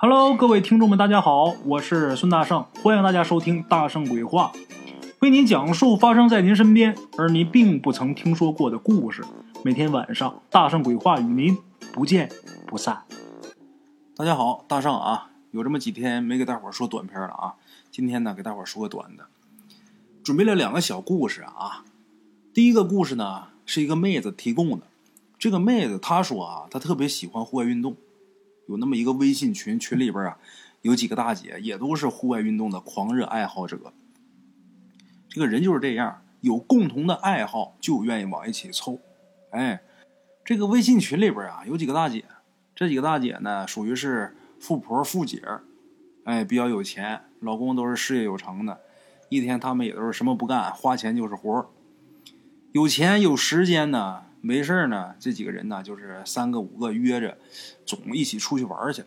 Hello，各位听众们，大家好，我是孙大圣，欢迎大家收听《大圣鬼话》，为您讲述发生在您身边而您并不曾听说过的故事。每天晚上，《大圣鬼话》与您不见不散。大家好，大圣啊，有这么几天没给大伙说短片了啊，今天呢给大伙说个短的，准备了两个小故事啊。第一个故事呢是一个妹子提供的，这个妹子她说啊，她特别喜欢户外运动。有那么一个微信群，群里边啊，有几个大姐也都是户外运动的狂热爱好者。这个人就是这样，有共同的爱好就愿意往一起凑。哎，这个微信群里边啊，有几个大姐，这几个大姐呢，属于是富婆富姐哎，比较有钱，老公都是事业有成的，一天他们也都是什么不干，花钱就是活有钱有时间呢。没事呢，这几个人呢，就是三个五个约着，总一起出去玩去。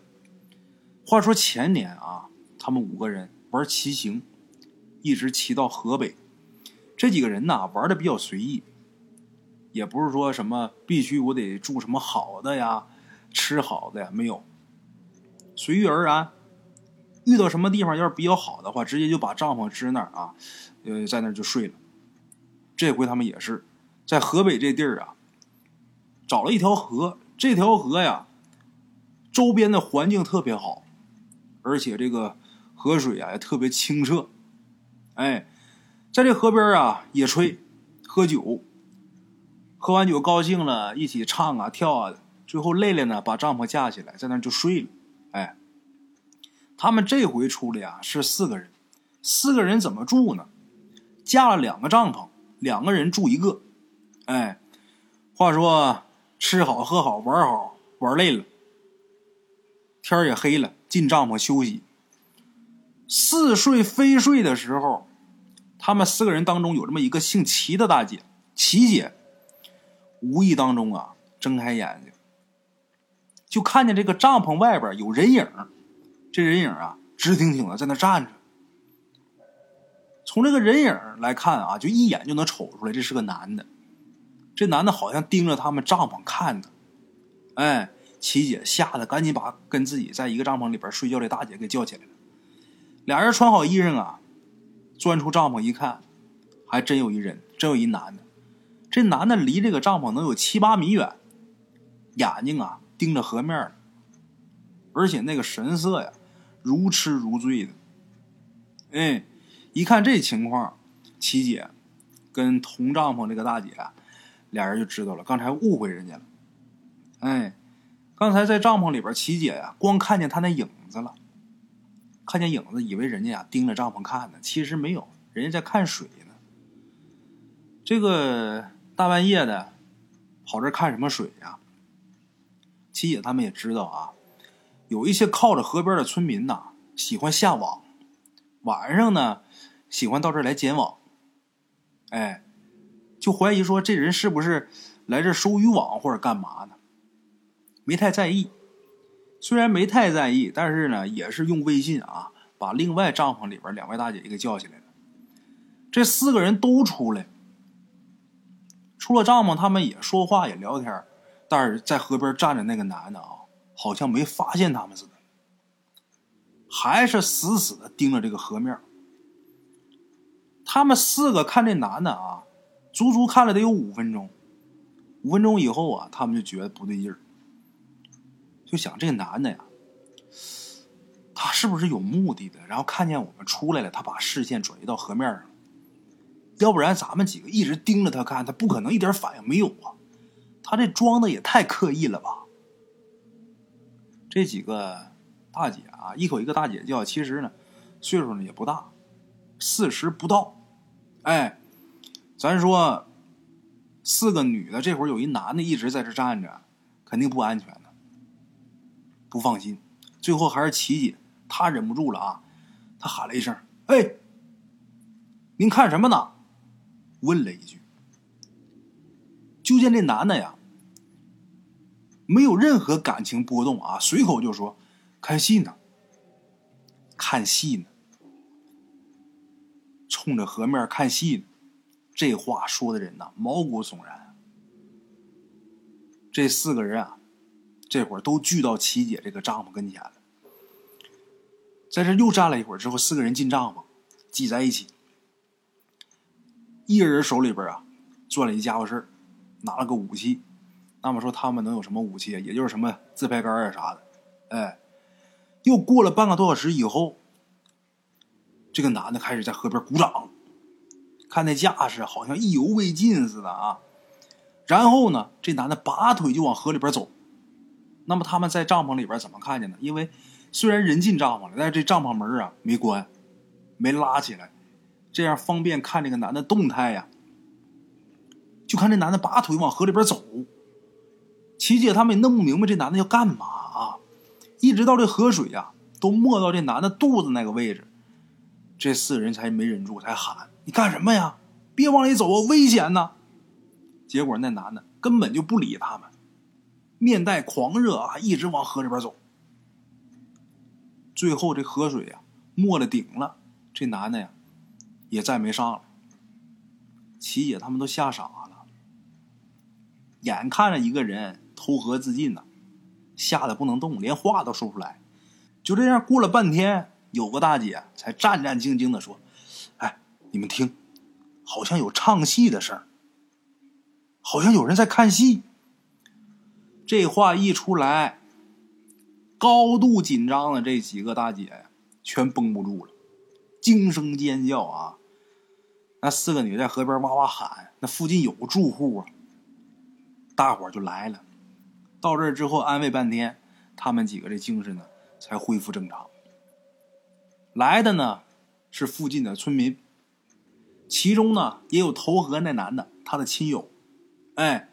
话说前年啊，他们五个人玩骑行，一直骑到河北。这几个人呢，玩的比较随意，也不是说什么必须我得住什么好的呀，吃好的呀，没有，随遇而安。遇到什么地方要是比较好的话，直接就把帐篷支那儿啊，呃，在那儿就睡了。这回他们也是在河北这地儿啊。找了一条河，这条河呀，周边的环境特别好，而且这个河水啊也特别清澈。哎，在这河边啊野炊、喝酒，喝完酒高兴了，一起唱啊跳啊。最后累了呢，把帐篷架起来，在那就睡了。哎，他们这回出来啊是四个人，四个人怎么住呢？架了两个帐篷，两个人住一个。哎，话说。吃好喝好玩好玩累了，天也黑了，进帐篷休息。似睡非睡的时候，他们四个人当中有这么一个姓齐的大姐，齐姐，无意当中啊睁开眼睛，就看见这个帐篷外边有人影，这人影啊直挺挺的在那站着。从这个人影来看啊，就一眼就能瞅出来，这是个男的。这男的好像盯着他们帐篷看呢，哎，琪姐吓得赶紧把跟自己在一个帐篷里边睡觉的大姐给叫起来了。俩人穿好衣裳啊，钻出帐篷一看，还真有一人，真有一男的。这男的离这个帐篷能有七八米远，眼睛啊盯着河面而且那个神色呀，如痴如醉的。哎，一看这情况，琪姐跟同帐篷这个大姐。俩人就知道了，刚才误会人家了。哎，刚才在帐篷里边，齐姐呀，光看见他那影子了，看见影子，以为人家呀盯着帐篷看呢，其实没有，人家在看水呢。这个大半夜的，跑这看什么水呀？齐姐他们也知道啊，有一些靠着河边的村民呐，喜欢下网，晚上呢，喜欢到这儿来捡网。哎。就怀疑说这人是不是来这收渔网或者干嘛呢？没太在意，虽然没太在意，但是呢，也是用微信啊，把另外帐篷里边两位大姐给叫起来了。这四个人都出来，出了帐篷，他们也说话也聊天，但是在河边站着那个男的啊，好像没发现他们似的，还是死死的盯着这个河面。他们四个看这男的啊。足足看了得有五分钟，五分钟以后啊，他们就觉得不对劲儿，就想这个男的呀，他是不是有目的的？然后看见我们出来了，他把视线转移到河面上，要不然咱们几个一直盯着他看，他不可能一点反应没有啊！他这装的也太刻意了吧！这几个大姐啊，一口一个大姐叫，其实呢，岁数呢也不大，四十不到，哎。咱说，四个女的，这会儿有一男的一直在这站着，肯定不安全的，不放心。最后还是琪姐，她忍不住了啊，她喊了一声：“哎，您看什么呢？”问了一句。就见这男的呀，没有任何感情波动啊，随口就说：“看戏呢，看戏呢，冲着河面看戏呢。”这话说的人呐，毛骨悚然。这四个人啊，这会儿都聚到齐姐这个帐篷跟前了。在这又站了一会儿之后，四个人进帐篷，挤在一起。一人手里边啊，攥了一家伙事，拿了个武器。那么说他们能有什么武器啊？也就是什么自拍杆啊啥的。哎，又过了半个多小时以后，这个男的开始在河边鼓掌，看那架势好像意犹未尽似的啊。然后呢，这男的拔腿就往河里边走。那么他们在帐篷里边怎么看见的？因为虽然人进帐篷了，但是这帐篷门啊没关，没拉起来，这样方便看这个男的动态呀。就看这男的拔腿往河里边走，琪姐他们也弄不明白这男的要干嘛啊！一直到这河水呀都没到这男的肚子那个位置，这四人才没忍住，才喊：“你干什么呀？别往里走啊，危险呐！”结果那男的根本就不理他们。面带狂热啊，一直往河里边走。最后这河水呀没了顶了，这男的呀也再没上来。琪姐他们都吓傻了，眼看着一个人投河自尽呢，吓得不能动，连话都说不出来。就这样过了半天，有个大姐才战战兢兢的说：“，你们听，好像有唱戏的声好像有人在看戏。”这话一出来，高度紧张的这几个大姐，全绷不住了，惊声尖叫啊！那四个女在河边哇哇喊，那附近有住户啊，大伙就来了。到这儿之后安慰半天，他们几个这精神呢才恢复正常。来的呢是附近的村民，其中呢也有投河那男的他的亲友，哎。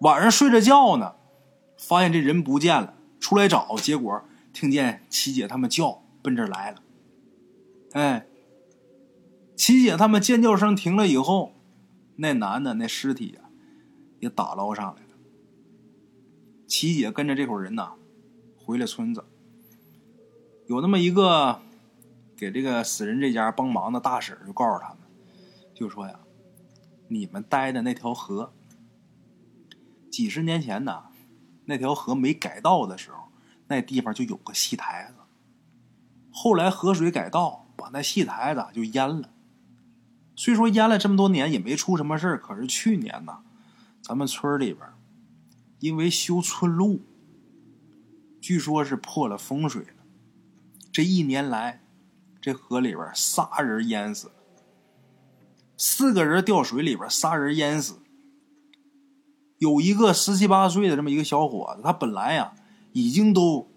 晚上睡着觉呢，发现这人不见了，出来找，结果听见琪姐他们叫，奔这儿来了。哎，琪姐他们尖叫声停了以后，那男的那尸体呀也打捞上来了。琪姐跟着这伙人呐回了村子，有那么一个给这个死人这家帮忙的大婶就告诉他们，就说呀，你们待的那条河。几十年前呢，那条河没改道的时候，那地方就有个戏台子。后来河水改道，把那戏台子就淹了。虽说淹了这么多年也没出什么事可是去年呢，咱们村里边因为修村路，据说是破了风水了。这一年来，这河里边仨人淹死，四个人掉水里边，仨人淹死。有一个十七八岁的这么一个小伙子，他本来呀已经都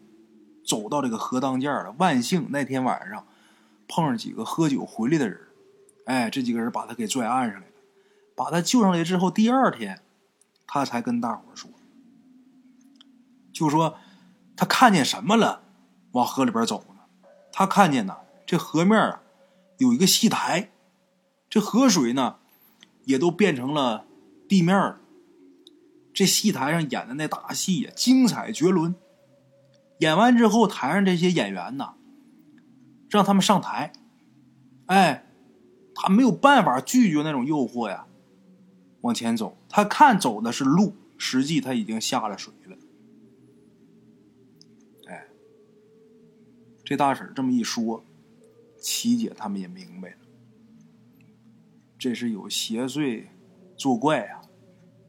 走到这个河当间了。万幸那天晚上碰上几个喝酒回来的人，哎，这几个人把他给拽岸上来了。把他救上来之后，第二天他才跟大伙说，就说他看见什么了，往河里边走呢？他看见呢，这河面啊有一个戏台，这河水呢也都变成了地面了。这戏台上演的那大戏呀，精彩绝伦。演完之后，台上这些演员呐，让他们上台。哎，他没有办法拒绝那种诱惑呀，往前走。他看走的是路，实际他已经下了水了。哎，这大婶这么一说，琪姐他们也明白了，这是有邪祟作怪啊，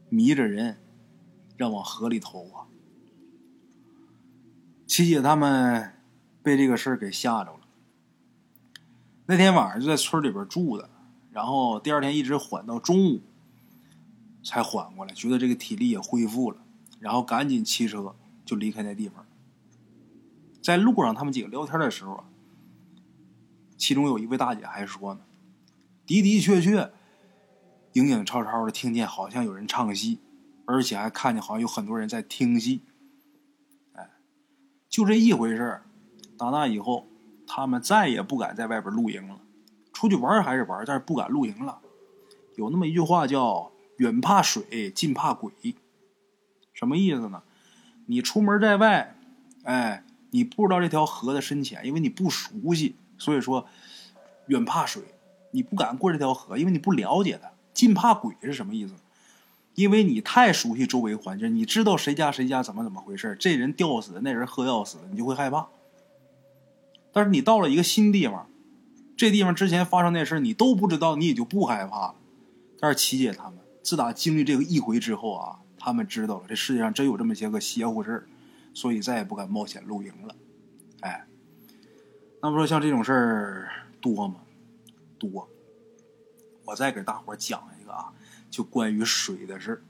迷着人。让往河里投啊！七姐他们被这个事儿给吓着了。那天晚上就在村里边住的，然后第二天一直缓到中午才缓过来，觉得这个体力也恢复了，然后赶紧骑车就离开那地方。在路上，他们几个聊天的时候，其中有一位大姐还说呢：“的的确确，影影绰绰的听见好像有人唱戏。”而且还看见好像有很多人在听戏，哎，就这一回事打那以后，他们再也不敢在外边露营了。出去玩还是玩，但是不敢露营了。有那么一句话叫“远怕水，近怕鬼”，什么意思呢？你出门在外，哎，你不知道这条河的深浅，因为你不熟悉，所以说远怕水，你不敢过这条河，因为你不了解它。近怕鬼是什么意思？因为你太熟悉周围环境，你知道谁家谁家怎么怎么回事这人吊死，那人喝药死，你就会害怕。但是你到了一个新地方，这地方之前发生那事你都不知道，你也就不害怕了。但是琪姐他们自打经历这个一回之后啊，他们知道了这世界上真有这么些个邪乎事，所以再也不敢冒险露营了。哎，那么说像这种事儿多吗？多。我再给大伙讲一个啊，就关于水的事。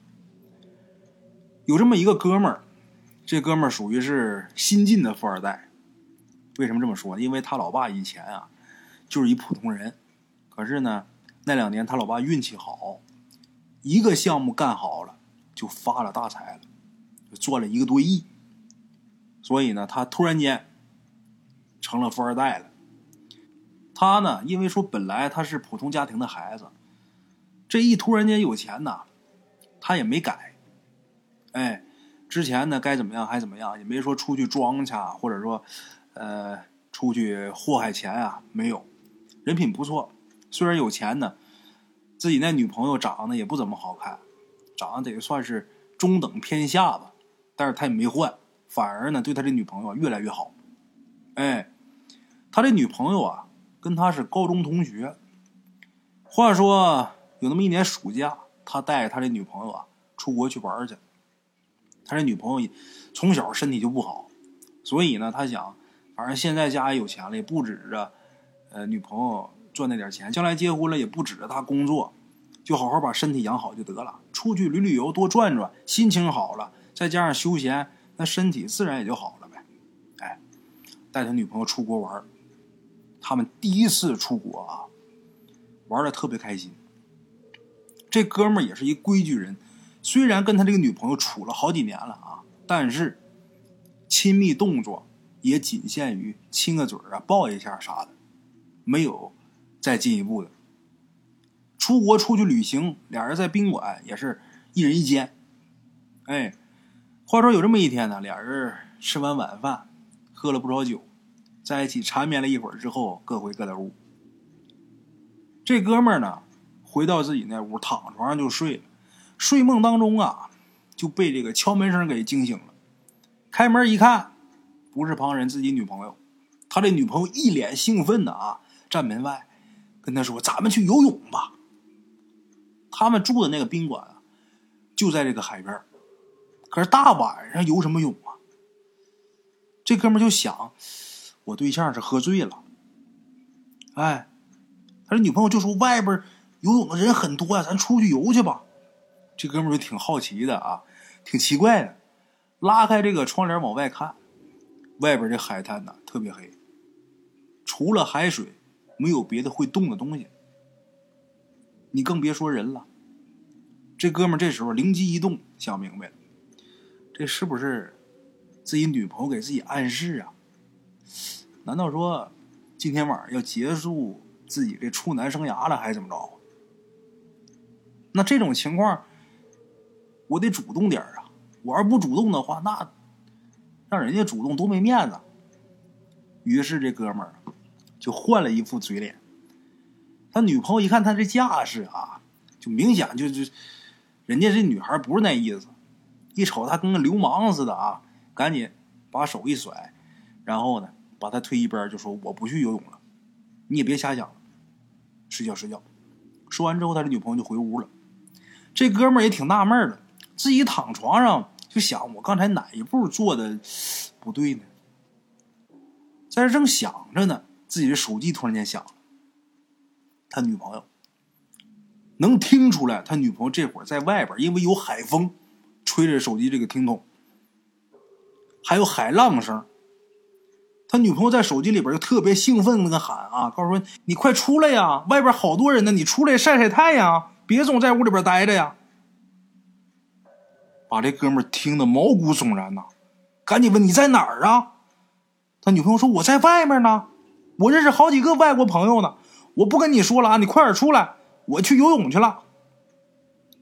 有这么一个哥们儿，这哥们儿属于是新晋的富二代。为什么这么说？因为他老爸以前啊，就是一普通人。可是呢，那两年他老爸运气好，一个项目干好了，就发了大财了，就赚了一个多亿。所以呢，他突然间成了富二代了。他呢，因为说本来他是普通家庭的孩子，这一突然间有钱呐，他也没改。哎，之前呢该怎么样还怎么样，也没说出去装去，或者说。呃，出去祸害钱啊？没有，人品不错。虽然有钱呢，自己那女朋友长得也不怎么好看，长得得算是中等偏下吧。但是他也没换，反而呢，对他这女朋友越来越好。哎，他这女朋友啊，跟他是高中同学。话说有那么一年暑假，他带着他这女朋友啊出国去玩去。他这女朋友从小身体就不好，所以呢，他想。反正现在家里有钱了，也不指着，呃，女朋友赚那点钱，将来结婚了也不指着他工作，就好好把身体养好就得了。出去旅旅游，多转转，心情好了，再加上休闲，那身体自然也就好了呗。哎，带他女朋友出国玩，他们第一次出国啊，玩的特别开心。这哥们儿也是一规矩人，虽然跟他这个女朋友处了好几年了啊，但是亲密动作。也仅限于亲个嘴啊，抱一下啥的，没有再进一步的。出国出去旅行，俩人在宾馆也是一人一间。哎，话说有这么一天呢，俩人吃完晚饭，喝了不少酒，在一起缠绵了一会儿之后，各回各的屋。这哥们儿呢，回到自己那屋，躺床上就睡了。睡梦当中啊，就被这个敲门声给惊醒了。开门一看。不是旁人，自己女朋友。他这女朋友一脸兴奋的啊，站门外跟他说：“咱们去游泳吧。”他们住的那个宾馆啊，就在这个海边。可是大晚上游什么泳啊？这哥们就想，我对象是喝醉了。哎，他这女朋友就说：“外边游泳的人很多呀，咱出去游去吧。”这哥们就挺好奇的啊，挺奇怪的，拉开这个窗帘往外看。外边这海滩呢特别黑，除了海水，没有别的会动的东西。你更别说人了。这哥们这时候灵机一动，想明白了，这是不是自己女朋友给自己暗示啊？难道说今天晚上要结束自己这处男生涯了，还是怎么着？那这种情况，我得主动点啊！我要不主动的话，那……让人家主动多没面子。于是这哥们儿就换了一副嘴脸。他女朋友一看他这架势啊，就明显就就，人家这女孩不是那意思。一瞅他跟个流氓似的啊，赶紧把手一甩，然后呢把他推一边，就说：“我不去游泳了，你也别瞎想了，睡觉睡觉。”说完之后，他这女朋友就回屋了。这哥们儿也挺纳闷的，自己躺床上。就想我刚才哪一步做的不对呢？在这正想着呢，自己的手机突然间响了。他女朋友能听出来，他女朋友这会儿在外边，因为有海风吹着手机这个听筒，还有海浪声。他女朋友在手机里边就特别兴奋的喊啊，告诉说：“你快出来呀，外边好多人呢，你出来晒晒太阳，别总在屋里边待着呀。”把这哥们听得毛骨悚然呐，赶紧问你在哪儿啊？他女朋友说我在外面呢，我认识好几个外国朋友呢，我不跟你说了啊，你快点出来，我去游泳去了。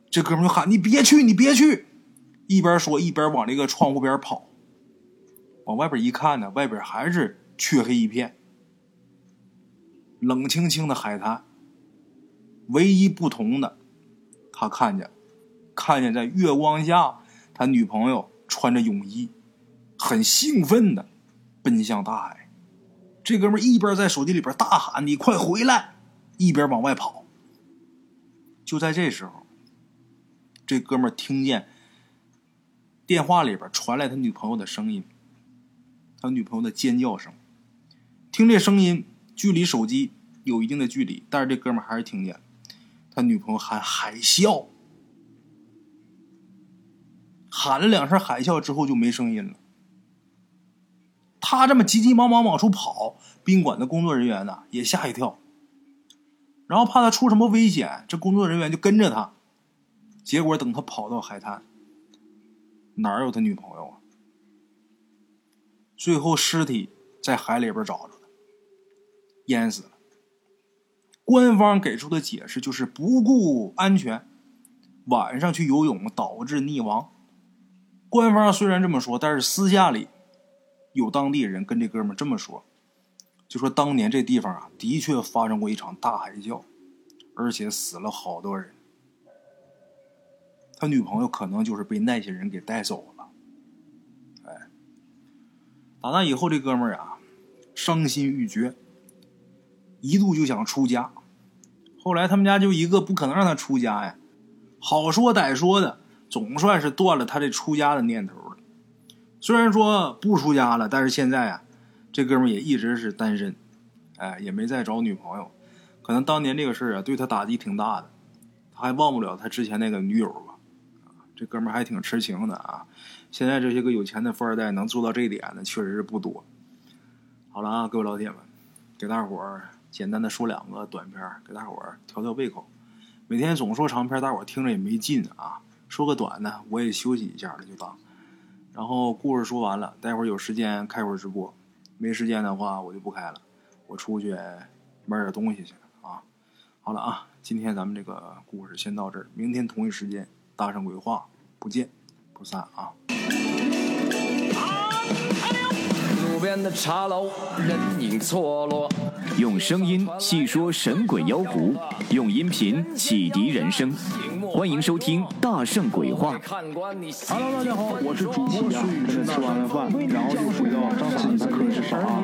这哥们就喊你别去，你别去，一边说一边往这个窗户边跑。往外边一看呢，外边还是黢黑一片，冷清清的海滩。唯一不同的，他看见。看见在月光下，他女朋友穿着泳衣，很兴奋的奔向大海。这哥们一边在手机里边大喊：“你快回来！”一边往外跑。就在这时候，这哥们听见电话里边传来他女朋友的声音，他女朋友的尖叫声。听这声音，距离手机有一定的距离，但是这哥们还是听见他女朋友喊海啸，喊了两声海啸之后就没声音了。他这么急急忙忙往出跑，宾馆的工作人员呢也吓一跳，然后怕他出什么危险，这工作人员就跟着他。结果等他跑到海滩，哪有他女朋友啊？最后尸体在海里边找着了，淹死了。官方给出的解释就是不顾安全，晚上去游泳导致溺亡。官方虽然这么说，但是私下里。有当地人跟这哥们这么说，就说当年这地方啊，的确发生过一场大海啸，而且死了好多人。他女朋友可能就是被那些人给带走了。打那以后，这哥们儿啊，伤心欲绝，一度就想出家。后来他们家就一个不可能让他出家呀，好说歹说的，总算是断了他这出家的念头了。虽然说不出家了，但是现在啊，这哥们儿也一直是单身，哎，也没再找女朋友。可能当年这个事儿啊，对他打击挺大的，他还忘不了他之前那个女友吧？这哥们儿还挺痴情的啊。现在这些个有钱的富二代能做到这一点的，确实是不多。好了啊，各位老铁们，给大伙儿简单的说两个短片，给大伙儿调调胃口。每天总说长片，大伙儿听着也没劲啊。说个短的，我也休息一下了，就当。然后故事说完了，待会儿有时间开会直播，没时间的话我就不开了，我出去买点东西去啊。好了啊，今天咱们这个故事先到这儿，明天同一时间大圣鬼话不见不散啊。边的茶楼，人影错落。用声音细说神鬼妖狐，用音频启迪人生。欢迎收听《大圣鬼话》。Hello，大家好，我是主播孙宇，吃完了饭，然后就回到自己的课室上啊。